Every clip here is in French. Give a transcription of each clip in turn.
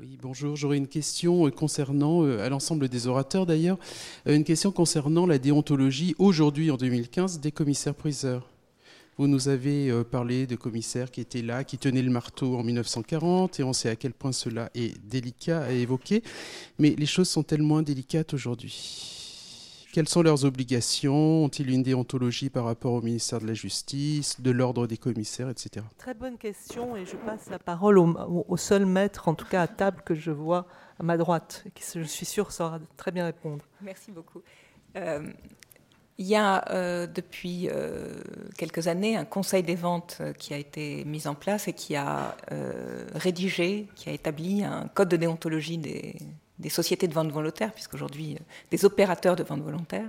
Oui, bonjour. J'aurais une question euh, concernant, euh, à l'ensemble des orateurs d'ailleurs, euh, une question concernant la déontologie aujourd'hui, en 2015, des commissaires-priseurs. Vous nous avez parlé de commissaires qui étaient là, qui tenaient le marteau en 1940, et on sait à quel point cela est délicat à évoquer. Mais les choses sont-elles moins délicates aujourd'hui quelles sont leurs obligations Ont-ils une déontologie par rapport au ministère de la Justice, de l'ordre des commissaires, etc. Très bonne question et je passe la parole au, seul maître, en tout cas à table, que je vois à ma droite, qui je suis sûr saura très bien répondre. Merci beaucoup. Euh, il y a euh, depuis euh, quelques années un conseil des ventes qui a été mis en place et qui a rédigé, qui a établi un code de déontologie des, des sociétés de vente volontaire, puisqu'aujourd'hui, euh, des opérateurs de vente volontaire.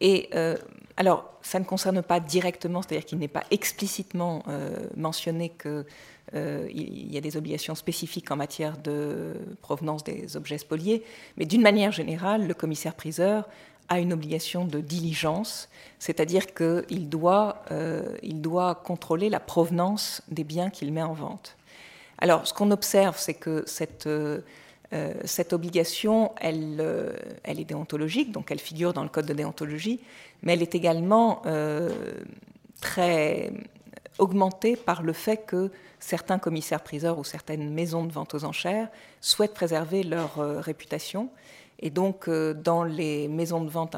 Et euh, alors, ça ne concerne pas directement, c'est-à-dire qu'il n'est pas explicitement euh, mentionné qu'il y a des obligations spécifiques en matière de provenance des objets spoliés, mais d'une manière générale, le commissaire-priseur a une obligation de diligence, c'est-à-dire qu'il doit, doit contrôler la provenance des biens qu'il met en vente. Alors, ce qu'on observe, c'est que cette euh, cette obligation, euh, elle, est déontologique, donc elle figure dans le code de déontologie, mais elle est également euh, très augmentée par le fait que certains commissaires-priseurs ou certaines maisons de vente aux enchères souhaitent préserver leur réputation. Et donc, dans les maisons de vente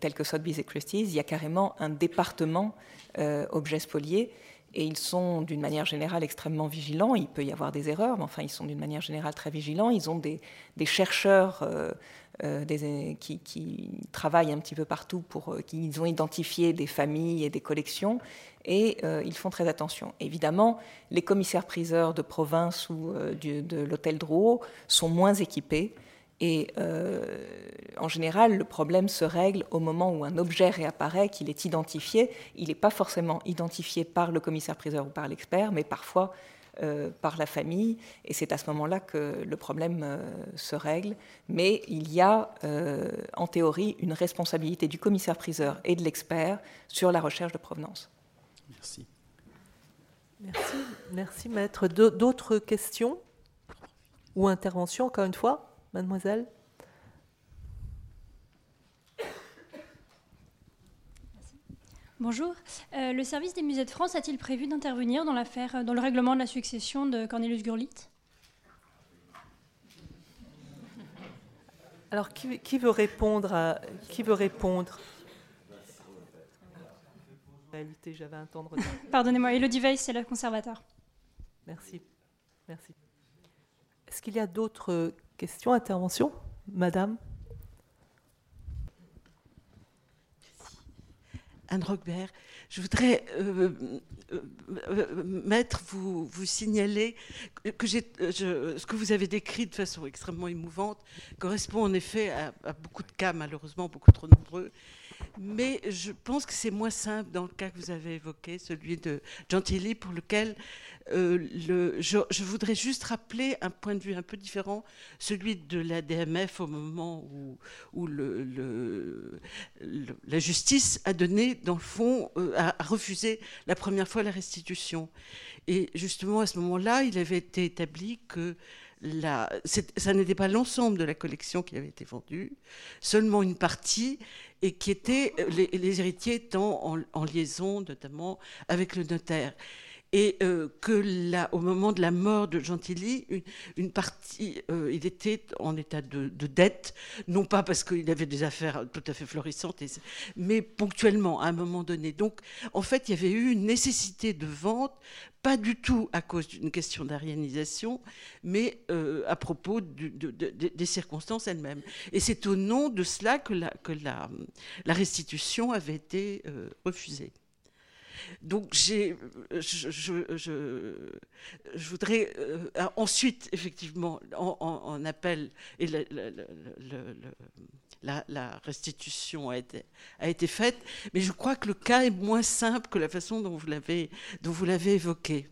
telles que Sotheby's et Christie's, il y a carrément un département objets spoliés et ils sont d'une manière générale extrêmement vigilants. Il peut y avoir des erreurs, mais enfin, ils sont d'une manière générale très vigilants. Ils ont des, chercheurs euh, euh, qui, travaillent un petit peu partout pour. Euh, qui ont identifié des familles et des collections, et ils font très attention. Évidemment, les commissaires-priseurs de province ou de l'hôtel Drouot sont moins équipés. Et euh, en général, le problème se règle au moment où un objet réapparaît, qu'il est identifié. Il n'est pas forcément identifié par le commissaire-priseur ou par l'expert, mais parfois euh, par la famille. Et c'est à ce moment-là que le problème euh, se règle. Mais il y a, en théorie, une responsabilité du commissaire-priseur et de l'expert sur la recherche de provenance. Merci. Merci, Merci maître. D'autres questions ou interventions, encore une fois? Mademoiselle Bonjour. Euh, le service des musées de France a-t-il prévu d'intervenir dans l'affaire, euh, dans le règlement de la succession de Cornelius Gurlitt? Alors, qui, veut répondre à, Qui veut répondre? En réalité, j'avais un temps de Pardonnez-moi, Elodie Weiss, c'est le conservateur. Merci. Merci. Est-ce qu'il y a d'autres questions, interventions Madame? Anne Roquebert, je voudrais euh, euh, euh, vous, signaler que ce que vous avez décrit de façon extrêmement émouvante correspond en effet à, beaucoup de cas, malheureusement beaucoup trop nombreux, mais je pense que c'est moins simple dans le cas que vous avez évoqué, celui de Gentilly, pour lequel euh, je, voudrais juste rappeler un point de vue un peu différent, celui de la DMF au moment où, la justice a donné, dans le fond, euh, a, refusé la première fois la restitution. Et justement, à ce moment-là, il avait été établi que la, ça n'était pas l'ensemble de la collection qui avait été vendue, seulement une partie, et qui était les, les héritiers étant en, liaison notamment avec le notaire et euh, que là, au moment de la mort de Gentilly, une, partie, euh, il était en état de, dette, non pas parce qu'il avait des affaires tout à fait florissantes, mais ponctuellement, à un moment donné. Donc, en fait, il y avait eu une nécessité de vente, pas du tout à cause d'une question d'arianisation, mais euh, à propos des circonstances elles-mêmes. Et c'est au nom de cela que la, que la, la restitution avait été refusée. Donc j'ai, je, je, je, voudrais euh, ensuite, effectivement, en, appel, et la, la, restitution a été, a été faite, mais je crois que le cas est moins simple que la façon dont vous l'avez, dont vous l'avez évoqué.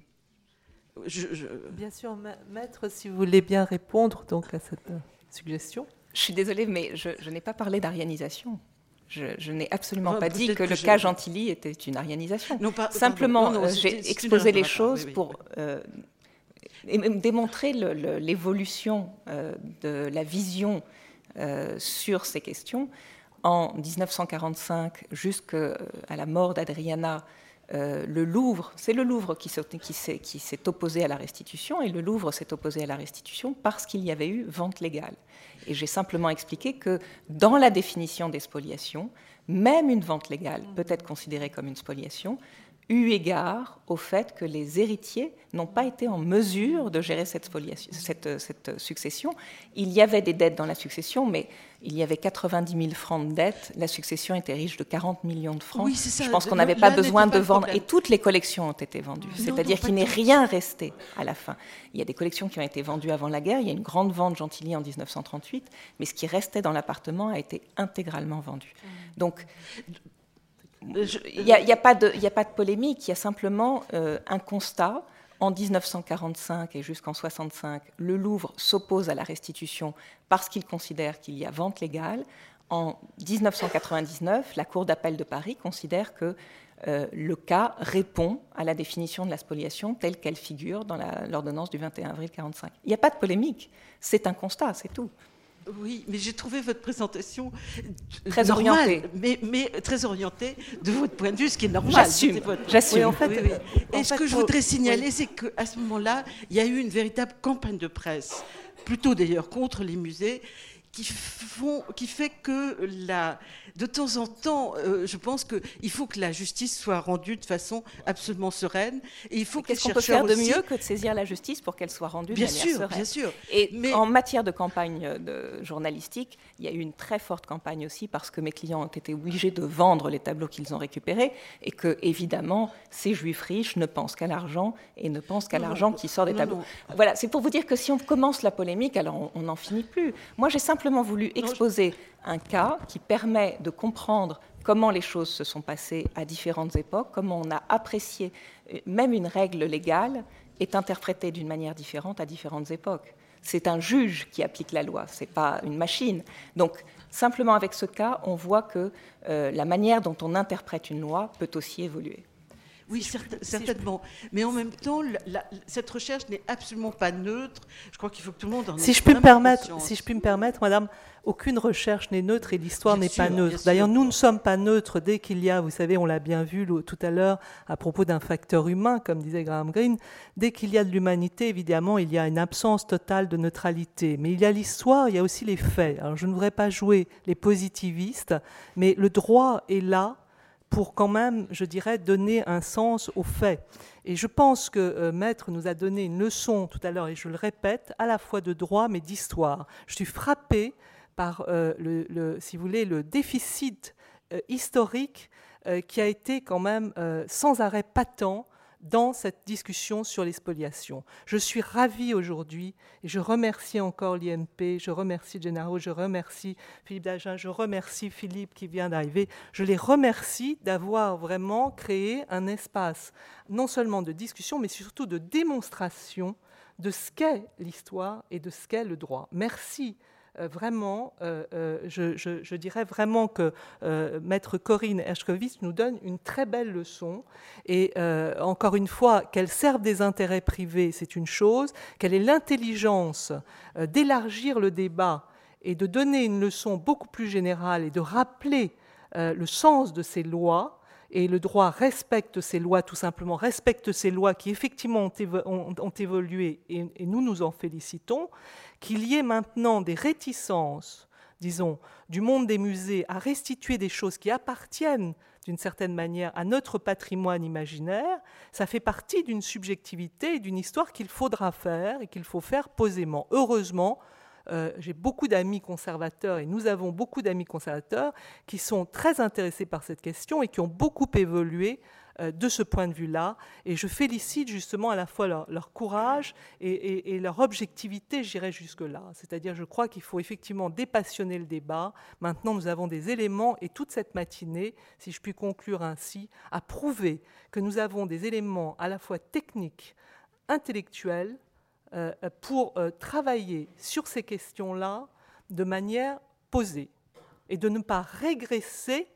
Bien sûr, maître, si vous voulez bien répondre donc à cette euh, suggestion. Je suis désolée, mais je, je n'ai pas parlé d'arianisation. Je, n'ai absolument pas dit que, le cas Gentilly était une arianisation. Simplement, euh, j'ai exposé les choses pour. Euh, démontrer l'évolution de la vision sur ces questions. En 1945, jusqu'à la mort d'Adriana, euh, le Louvre, c'est le Louvre qui s'est opposé à la restitution, et le Louvre s'est opposé à la restitution parce qu'il y avait eu vente légale. Et j'ai simplement expliqué que dans la définition des spoliations, même une vente légale peut être considérée comme une spoliation, eu égard au fait que les héritiers n'ont pas été en mesure de gérer cette, cette, succession. Il y avait des dettes dans la succession, mais il y avait 90 000 francs de dettes. La succession était riche de 40 millions de francs. Je pense qu'on n'avait pas besoin de vendre. Et toutes les collections ont été vendues. C'est-à-dire qu'il n'est rien resté à la fin. Il y a des collections qui ont été vendues avant la guerre. Il y a une grande vente Gentilly en 1938. Mais ce qui restait dans l'appartement a été intégralement vendu. Donc, il n'y a, pas de polémique, il y a simplement euh, un constat. En 1945 et jusqu'en 65, le Louvre s'oppose à la restitution parce qu'il considère qu'il y a vente légale. En 1999, la Cour d'appel de Paris considère que euh, le cas répond à la définition de la spoliation telle qu'elle figure dans l'ordonnance du 21 avril 1945. Il n'y a pas de polémique, c'est un constat, c'est tout. Oui, mais j'ai trouvé votre présentation très orientée. Mais, très orientée de votre point de vue, ce qui est normal. J'assume. J'assume. en fait, Et ce que je voudrais signaler, c'est qu'à ce moment-là, il y a eu une véritable campagne de presse, plutôt d'ailleurs contre les musées, qui, font, qui fait que la, de temps en temps, euh, je pense qu'il faut que la justice soit rendue de façon absolument sereine. Et il faut Qu'est-ce qu'on peut faire de mieux que de saisir la justice pour qu'elle soit rendue bien de manière sûr, sereine Bien sûr. Et Mais... en matière de campagne de journalistique, il y a eu une très forte campagne aussi parce que mes clients ont été obligés de vendre les tableaux qu'ils ont récupérés et que, évidemment, ces juifs riches ne pensent qu'à l'argent et ne pensent qu'à l'argent qui sort des tableaux. Voilà, c'est pour vous dire que si on commence la polémique, alors on n'en finit plus. Moi, j'ai simplement voulu exposer un cas qui permet de comprendre comment les choses se sont passées à différentes époques, comment on a apprécié, euh, même une règle légale est interprétée d'une manière différente à différentes époques. C'est un juge qui applique la loi, ce n'est pas une machine. Donc, simplement avec ce cas, on voit que euh, la manière dont on interprète une loi peut aussi évoluer. Oui, certainement. Mais en même temps, cette recherche n'est absolument pas neutre. Je crois qu'il faut que tout le monde en si je puis me permettre, Si je puis me permettre, Madame, aucune recherche n'est neutre et l'histoire n'est pas neutre. D'ailleurs, nous ne sommes pas neutres dès qu'il y a, vous savez, on l'a bien vu tout à l'heure à propos d'un facteur humain, comme disait Graham Greene, dès qu'il y a de l'humanité, évidemment, il y a une absence totale de neutralité. Mais il y a l'histoire, il y a aussi les faits. Alors, je ne voudrais pas jouer les positivistes, mais le droit est là pour quand même, je dirais, donner un sens aux faits. Et je pense que euh, Maître nous a donné une leçon tout à l'heure, et je le répète, à la fois de droit mais d'histoire. Je suis frappée par, euh, le, si vous voulez, le déficit euh, historique qui a été quand même sans arrêt patent dans cette discussion sur les spoliations. Je suis ravie aujourd'hui et je remercie encore l'IMP, je remercie Gennaro, je remercie Philippe Dagen, je remercie Philippe qui vient d'arriver. Je les remercie d'avoir vraiment créé un espace non seulement de discussion, mais surtout de démonstration de ce qu'est l'histoire et de ce qu'est le droit. Merci vraiment, euh, euh, je, dirais vraiment que Maître Corinne Hershkovitz nous donne une très belle leçon. Et encore une fois, qu'elle serve des intérêts privés, c'est une chose. Qu'elle ait l'intelligence d'élargir le débat et de donner une leçon beaucoup plus générale et de rappeler le sens de ces lois, et le droit respecte ces lois, tout simplement, respecte ces lois qui effectivement ont, évolué, et, nous nous en félicitons, qu'il y ait maintenant des réticences, disons, du monde des musées à restituer des choses qui appartiennent d'une certaine manière à notre patrimoine imaginaire, ça fait partie d'une subjectivité et d'une histoire qu'il faudra faire et qu'il faut faire posément. Heureusement, euh, j'ai beaucoup d'amis conservateurs et nous avons beaucoup d'amis conservateurs qui sont très intéressés par cette question et qui ont beaucoup évolué euh, de ce point de vue-là. Et je félicite justement à la fois leur, courage et, leur objectivité, j'irai jusque-là. C'est-à-dire, je crois qu'il faut effectivement dépassionner le débat. Maintenant, nous avons des éléments et toute cette matinée, si je puis conclure ainsi, a prouvé que nous avons des éléments à la fois techniques, intellectuels, pour euh, travailler sur ces questions-là de manière posée et de ne pas régresser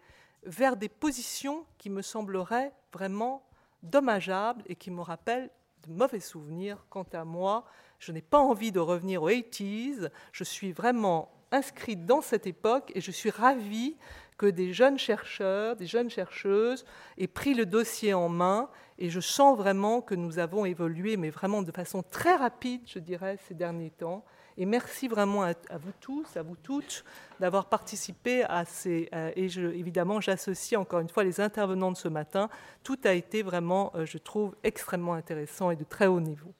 vers des positions qui me sembleraient vraiment dommageables et qui me rappellent de mauvais souvenirs. Quant à moi, je n'ai pas envie de revenir aux 80s. Je suis vraiment inscrite dans cette époque et je suis ravie que des jeunes chercheurs, des jeunes chercheuses aient pris le dossier en main et je sens vraiment que nous avons évolué, mais vraiment de façon très rapide, je dirais, ces derniers temps. Et merci vraiment à, vous tous, à vous toutes, d'avoir participé à ces. Et évidemment, j'associe encore une fois les intervenants de ce matin. Tout a été vraiment, euh, je trouve, extrêmement intéressant et de très haut niveau.